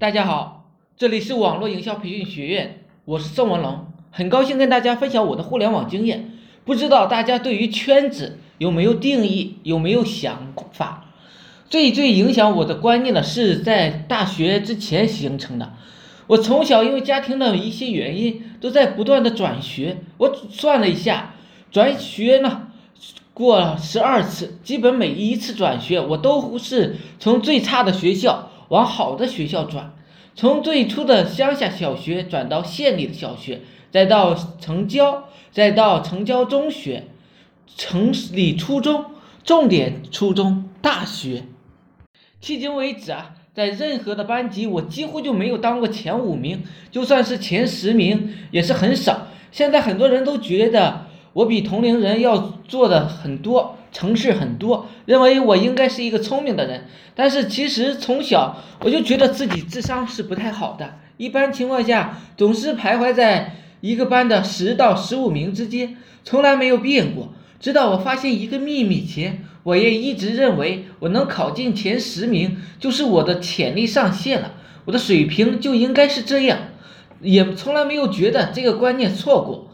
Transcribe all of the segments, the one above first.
大家好，这里是网络营销培训学院，我是宋文龙，很高兴跟大家分享我的互联网经验。不知道大家对于圈子有没有定义，有没有想法？最最影响我的观念呢，是在大学之前形成的。我从小因为家庭的一些原因，都在不断的转学。我算了一下，转学呢过十二次，基本每一次转学，我都是从最差的学校往好的学校转，从最初的乡下小学转到县里的小学，再到城郊，再到城郊中学，城里初中，重点初中，大学。迄今为止啊，在任何的班级，我几乎就没有当过前五名，就算是前十名也是很少。现在很多人都觉得我比同龄人要做的很多，城市很多，认为我应该是一个聪明的人。但是其实从小我就觉得自己智商是不太好的，一般情况下总是徘徊在一个班的十到十五名之间，从来没有变过。直到我发现一个秘密前。我也一直认为，我能考进前十名就是我的潜力上限了，我的水平就应该是这样，也从来没有觉得这个观念错过。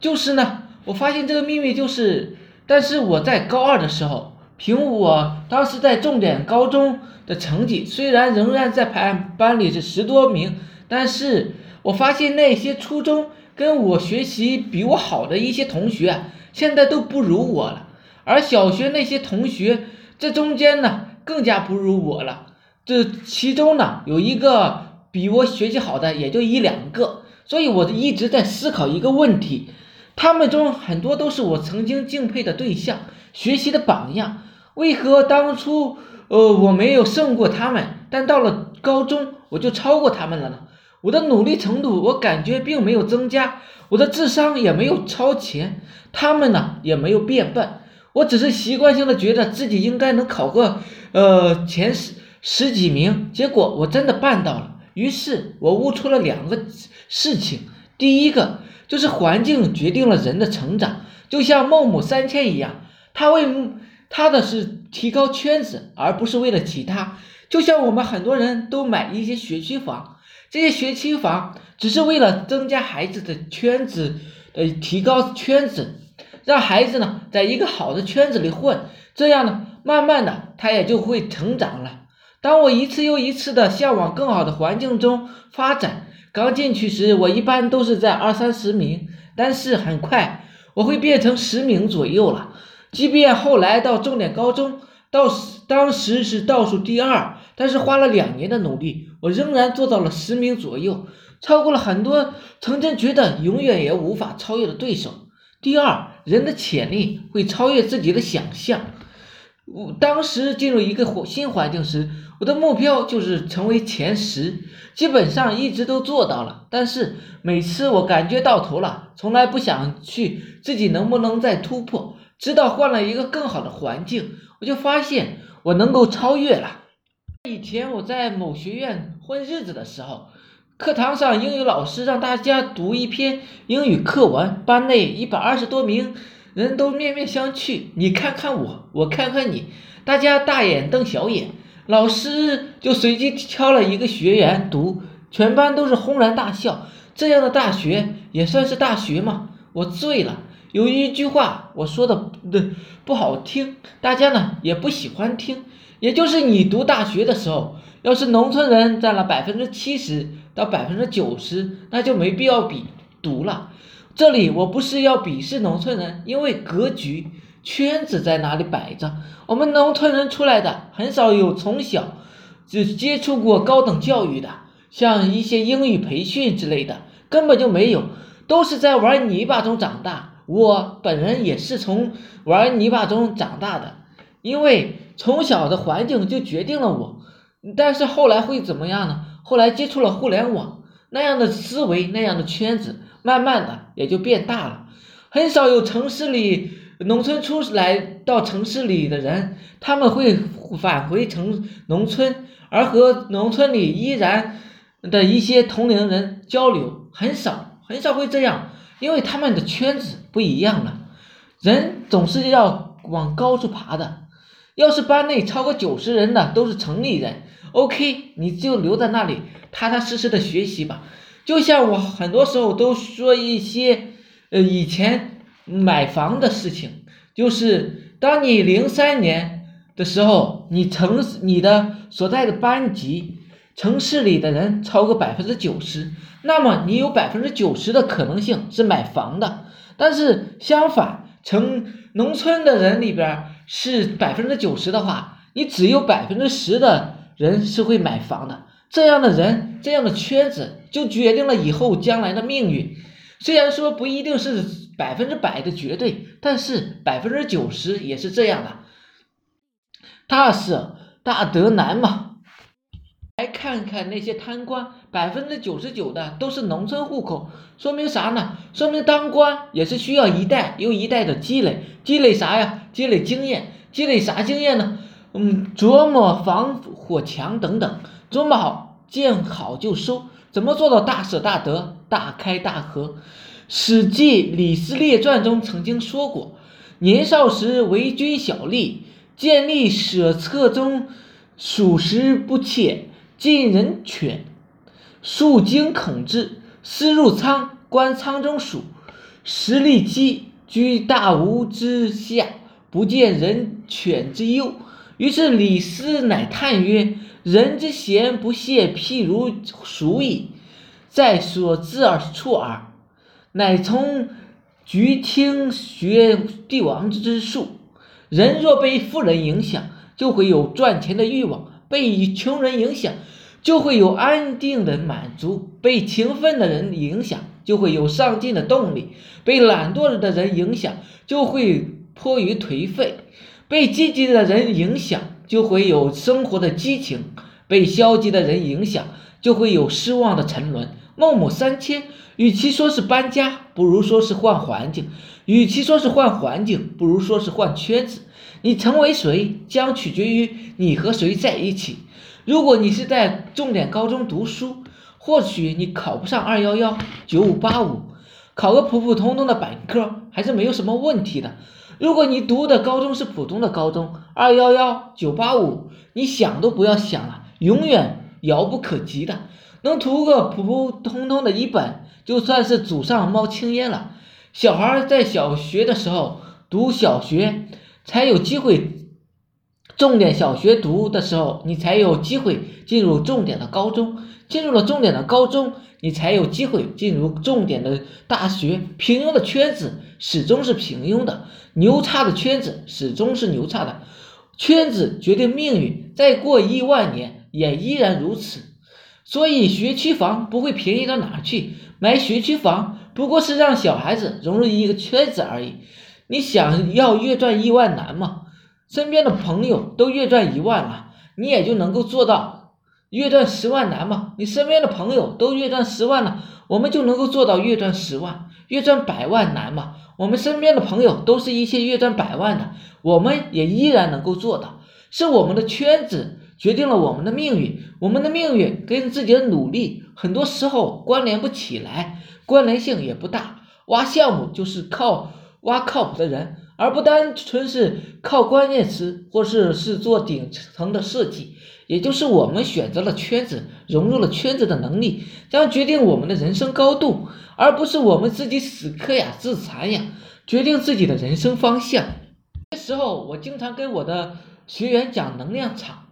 就是呢，我发现这个秘密就是，但是我在高二的时候，凭我当时在重点高中的成绩，虽然仍然在排班里是十多名，但是我发现那些初中跟我学习比我好的一些同学，现在都不如我了。而小学那些同学，这中间呢更加不如我了。这其中呢有一个比我学习好的，也就一两个。所以我一直在思考一个问题：他们中很多都是我曾经敬佩的对象，学习的榜样。为何当初呃我没有胜过他们，但到了高中我就超过他们了呢？我的努力程度，我感觉并没有增加，我的智商也没有超前，他们呢也没有变笨。我只是习惯性的觉得自己应该能考个呃前十十几名，结果我真的办到了。于是我悟出了两个事情：第一个就是环境决定了人的成长，就像孟母三迁一样，他为他的是提高圈子，而不是为了其他。就像我们很多人都买一些学区房，这些学区房只是为了增加孩子的圈子，呃，提高圈子。让孩子呢，在一个好的圈子里混，这样呢，慢慢的他也就会成长了。当我一次又一次的向往更好的环境中发展，刚进去时，我一般都是在二三十名，但是很快我会变成十名左右了。即便后来到重点高中，到当时是倒数第二，但是花了两年的努力，我仍然做到了十名左右，超过了很多曾经觉得永远也无法超越的对手。第二，人的潜力会超越自己的想象。我当时进入一个新环境时，我的目标就是成为前十，基本上一直都做到了。但是每次我感觉到头了，从来不想去自己能不能再突破。直到换了一个更好的环境，我就发现我能够超越了。以前我在某学院混日子的时候。课堂上，英语老师让大家读一篇英语课文，班内一百二十多名人都面面相觑，你看看我，我看看你，大家大眼瞪小眼。老师就随机挑了一个学员读，全班都是轰然大笑。这样的大学也算是大学吗？我醉了。有一句话我说的不不好听，大家呢也不喜欢听，也就是你读大学的时候，要是农村人占了百分之七十。到百分之九十，那就没必要比读了。这里我不是要鄙视农村人，因为格局圈子在哪里摆着。我们农村人出来的很少有从小就接触过高等教育的，像一些英语培训之类的根本就没有，都是在玩泥巴中长大。我本人也是从玩泥巴中长大的，因为从小的环境就决定了我。但是后来会怎么样呢？后来接触了互联网，那样的思维，那样的圈子，慢慢的也就变大了。很少有城市里农村出来到城市里的人，他们会返回城农村，而和农村里依然的一些同龄人交流，很少很少会这样，因为他们的圈子不一样了。人总是要往高处爬的。要是班内超过九十人的都是城里人，，OK，你就留在那里，踏踏实实的学习吧。就像我很多时候都说一些，呃，以前买房的事情，就是当你零三年的时候，你城你的所在的班级，城市里的人超过百分之九十，那么你有百分之九十的可能性是买房的。但是相反，城农村的人里边是百分之九十的话，你只有百分之十的人是会买房的。这样的人，这样的圈子，就决定了以后将来的命运。虽然说不一定是百分之百的绝对，但是百分之九十也是这样的。大舍大得难嘛。来看看那些贪官，百分之九十九的都是农村户口，说明啥呢？说明当官也是需要一代又一代的积累，积累啥呀？积累经验，积累啥经验呢？嗯，琢磨防火墙等等，琢磨好，见好就收。怎么做到大舍大得、大开大合？《史记·李斯列传》中曾经说过：“年少时为君小吏，见吏舍侧中，属实不切。”近人犬，数经恐之，思入仓，观仓中鼠，食利鸡，居大屋之下，不见人犬之忧。于是李斯乃叹曰：“人之贤不懈，譬如鼠矣，在所知而处耳。”乃从局听学帝王之术。人若被富人影响，就会有赚钱的欲望。被穷人影响，就会有安定的满足；被勤奋的人影响，就会有上进的动力；被懒惰的人影响，就会迫于颓废；被积极的人影响，就会有生活的激情；被消极的人影响，就会有失望的沉沦。孟母三迁，与其说是搬家，不如说是换环境；与其说是换环境，不如说是换圈子。你成为谁，将取决于你和谁在一起。如果你是在重点高中读书，或许你考不上二幺幺、九五八五，考个普普通通的本科还是没有什么问题的。如果你读的高中是普通的高中，二幺幺、九八五，你想都不要想了，永远遥不可及的。能读个普普通通的一本，就算是祖上冒青烟了。小孩在小学的时候读小学。才有机会，重点小学读的时候，你才有机会进入重点的高中；进入了重点的高中，你才有机会进入重点的大学。平庸的圈子始终是平庸的，牛叉的圈子始终是牛叉的。圈子决定命运，再过亿万年也依然如此。所以学区房不会便宜到哪去，买学区房不过是让小孩子融入一个圈子而已。你想要月赚一万难吗？身边的朋友都月赚一万了，你也就能够做到月赚十万难吗？你身边的朋友都月赚十万了，我们就能够做到月赚十万、月赚百万难吗？我们身边的朋友都是一些月赚百万的，我们也依然能够做到。是我们的圈子决定了我们的命运，我们的命运跟自己的努力很多时候关联不起来，关联性也不大。挖项目就是靠。挖靠谱的人，而不单纯是靠关键词，或是是做顶层的设计，也就是我们选择了圈子，融入了圈子的能力，将决定我们的人生高度，而不是我们自己死磕呀、自残呀，决定自己的人生方向。这时候，我经常跟我的学员讲能量场，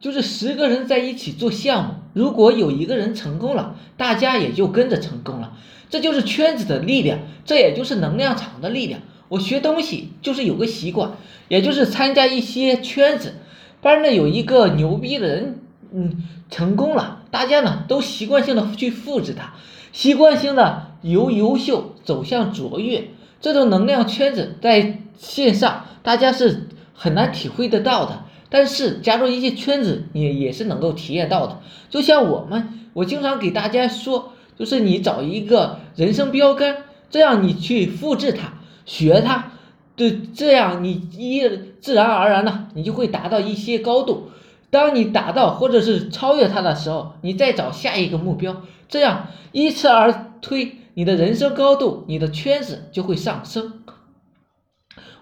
就是十个人在一起做项目，如果有一个人成功了，大家也就跟着成功了。这就是圈子的力量，这也就是能量场的力量。我学东西就是有个习惯，也就是参加一些圈子，班内有一个牛逼的人，嗯，成功了，大家呢都习惯性的去复制他，习惯性的由优秀走向卓越。这种能量圈子在线上大家是很难体会得到的，但是加入一些圈子，也也是能够体验到的。就像我们，我经常给大家说。就是你找一个人生标杆，这样你去复制它，学它，对，这样你一自然而然的，你就会达到一些高度。当你达到或者是超越它的时候，你再找下一个目标，这样依次而推，你的人生高度，你的圈子就会上升。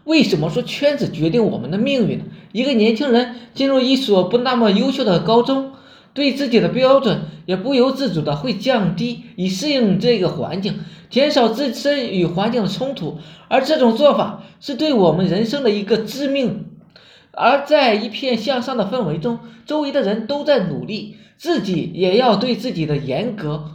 为什么说圈子决定我们的命运呢？一个年轻人进入一所不那么优秀的高中。对自己的标准也不由自主的会降低，以适应这个环境，减少自身与环境的冲突。而这种做法是对我们人生的一个致命。而在一片向上的氛围中，周围的人都在努力，自己也要对自己的严格，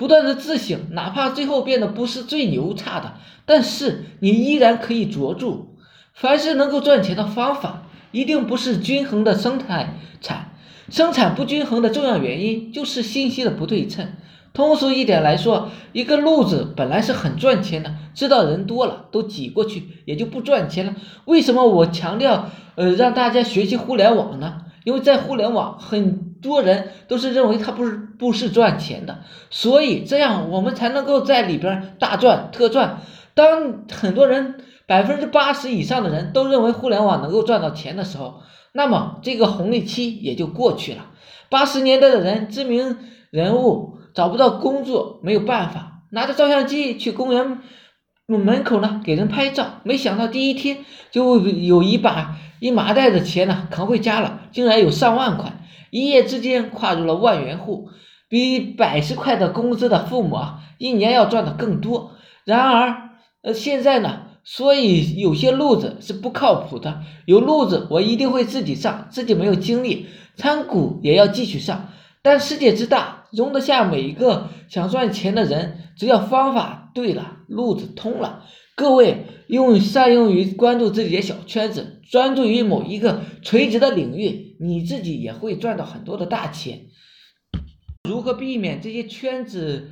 不断的自省，哪怕最后变得不是最牛叉的，但是你依然可以着住。凡是能够赚钱的方法，一定不是均衡的生态产，生产不均衡的重要原因就是信息的不对称。通俗一点来说，一个路子本来是很赚钱的，知道人多了都挤过去，也就不赚钱了。为什么我强调呃让大家学习互联网呢？因为在互联网，很多人都是认为它不是不是赚钱的，所以这样我们才能够在里边大赚特赚。当很多人百分之八十以上的人都认为互联网能够赚到钱的时候，那么这个红利期也就过去了。八十年代的人，知名人物。找不到工作没有办法，拿着照相机去公园门口呢给人拍照，没想到第一天就有一把一麻袋的钱呢扛回家了，竟然有上万块，一夜之间跨入了万元户，比百十块的工资的父母啊一年要赚的更多。然而呃现在呢，所以有些路子是不靠谱的，有路子我一定会自己上，自己没有精力参股也要继续上。但世界之大，容得下每一个想赚钱的人。只要方法对了，路子通了，各位用善用于关注自己的小圈子，专注于某一个垂直的领域，你自己也会赚到很多的大钱。如何避免这些圈子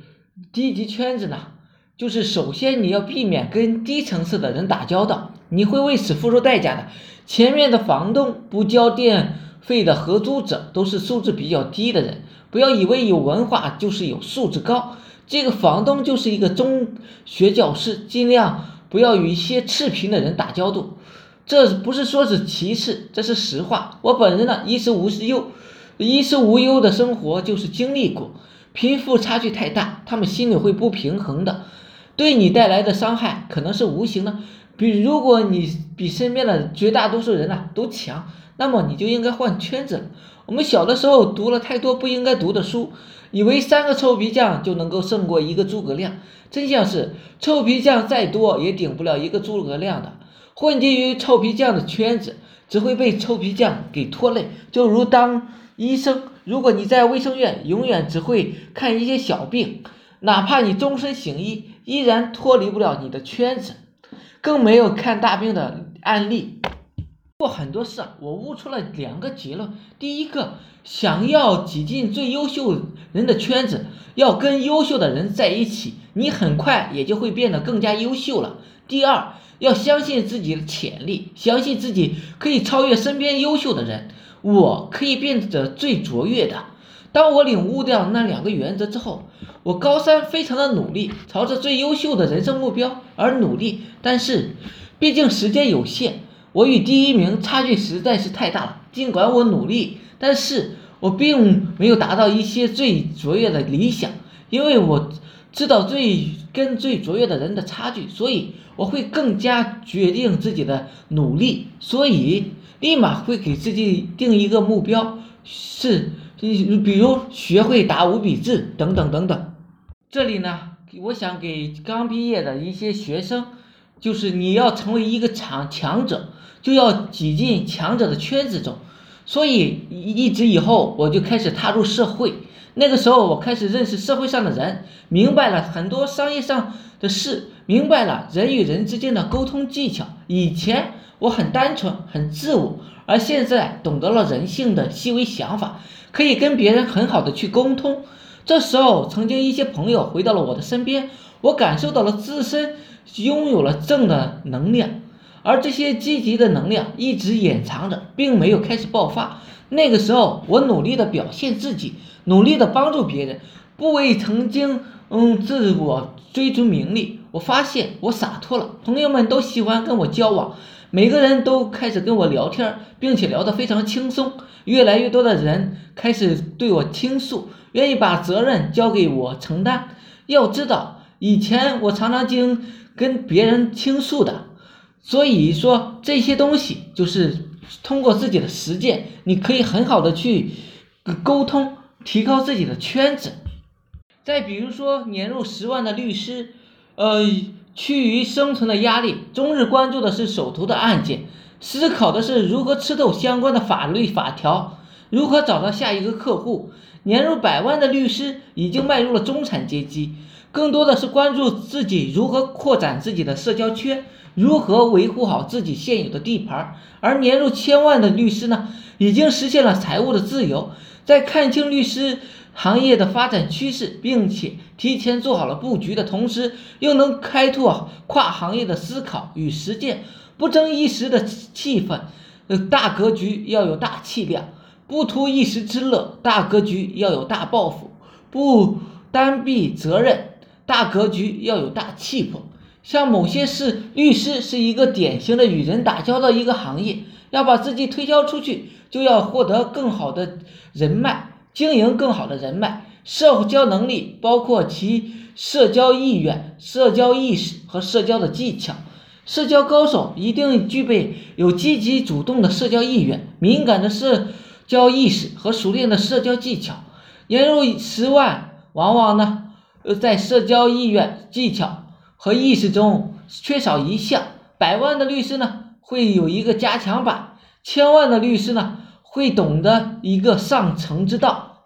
低级圈子呢？就是首先你要避免跟低层次的人打交道，你会为此付出代价的。前面的房东不交电。费的合租者都是素质比较低的人，不要以为有文化就是有素质高。这个房东就是一个中学教师，尽量不要与一些赤贫的人打交道。这不是说是歧视，这是实话。我本人呢，衣食无忧，衣食无忧的生活就是经历过。贫富差距太大，他们心里会不平衡的，对你带来的伤害可能是无形的。比如果你比身边的绝大多数人啊都强。那么你就应该换圈子。我们小的时候读了太多不应该读的书，以为三个臭皮匠就能够胜过一个诸葛亮。真相是，臭皮匠再多也顶不了一个诸葛亮的。混迹于臭皮匠的圈子，只会被臭皮匠给拖累。就如当医生，如果你在卫生院永远只会看一些小病，哪怕你终身行医，依然脱离不了你的圈子，更没有看大病的案例。做很多事，我悟出了两个结论：第一个，想要挤进最优秀人的圈子，要跟优秀的人在一起，你很快也就会变得更加优秀了；第二，要相信自己的潜力，相信自己可以超越身边优秀的人，我可以变得最卓越的。当我领悟掉那两个原则之后，我高三非常的努力，朝着最优秀的人生目标而努力，但是，毕竟时间有限。我与第一名差距实在是太大了。尽管我努力，但是我并没有达到一些最卓越的理想，因为我知道最跟最卓越的人的差距，所以我会更加决定自己的努力，所以立马会给自己定一个目标，是，比如学会打五笔字等等等等。这里呢，我想给刚毕业的一些学生，就是你要成为一个强强者。就要挤进强者的圈子中，所以一直以后我就开始踏入社会。那个时候我开始认识社会上的人，明白了很多商业上的事，明白了人与人之间的沟通技巧。以前我很单纯，很自我，而现在懂得了人性的细微想法，可以跟别人很好的去沟通。这时候，曾经一些朋友回到了我的身边，我感受到了自身拥有了正的能量。而这些积极的能量一直掩藏着，并没有开始爆发。那个时候，我努力的表现自己，努力的帮助别人，不为曾经嗯自我追逐名利。我发现我洒脱了，朋友们都喜欢跟我交往，每个人都开始跟我聊天，并且聊得非常轻松。越来越多的人开始对我倾诉，愿意把责任交给我承担。要知道，以前我常常经跟别人倾诉的。所以说这些东西就是通过自己的实践，你可以很好的去沟通，提高自己的圈子。再比如说，年入十万的律师，呃，趋于生存的压力，终日关注的是手头的案件，思考的是如何吃透相关的法律法条，如何找到下一个客户。年入百万的律师已经迈入了中产阶级，更多的是关注自己如何扩展自己的社交圈，如何维护好自己现有的地盘。而年入千万的律师呢，已经实现了财务的自由，在看清律师。行业的发展趋势，并且提前做好了布局的同时，又能开拓跨行业的思考与实践，不争一时的气氛，呃，大格局要有大气量，不图一时之乐，大格局要有大抱负，不单避责任，大格局要有大气魄。像某些是律师是一个典型的与人打交道一个行业，要把自己推销出去，就要获得更好的人脉。经营更好的人脉，社交能力包括其社交意愿、社交意识和社交的技巧。社交高手一定具备有积极主动的社交意愿、敏感的社交意识和熟练的社交技巧。年入十万，往往呢，呃，在社交意愿、技巧和意识中缺少一项。百万的律师呢，会有一个加强版；千万的律师呢。会懂得一个上乘之道，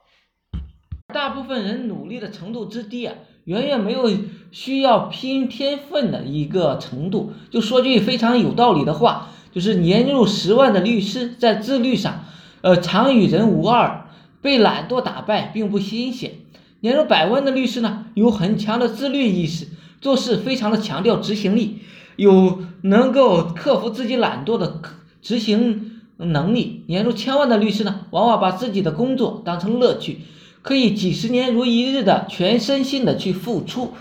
大部分人努力的程度之低啊，远远没有需要拼天分的一个程度。就说句非常有道理的话，就是年入十万的律师在自律上，呃，常与人无二，被懒惰打败并不新鲜。年入百万的律师呢，有很强的自律意识，做事非常的强调执行力，有能够克服自己懒惰的执行。能力年入千万的律师呢，往往把自己的工作当成乐趣，可以几十年如一日的全身心的去付出。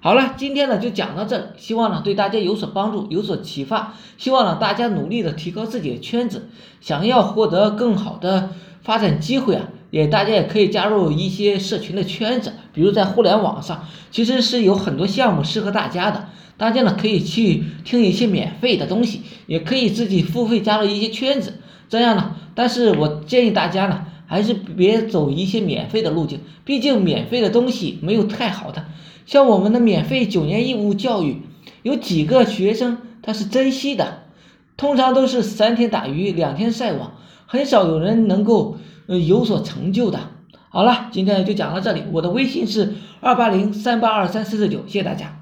好了，今天呢就讲到这里，希望呢对大家有所帮助，有所启发。希望呢大家努力的提高自己的圈子，想要获得更好的发展机会啊，也大家也可以加入一些社群的圈子，比如在互联网上，其实是有很多项目适合大家的。大家呢可以去听一些免费的东西，也可以自己付费加入一些圈子，这样呢。但是我建议大家呢，还是别走一些免费的路径，毕竟免费的东西没有太好的。像我们的免费九年义务教育，有几个学生他是珍惜的，通常都是三天打鱼两天晒网，很少有人能够有所成就的。好了，今天就讲到这里，我的微信是二八零三八二三四四九，谢谢大家。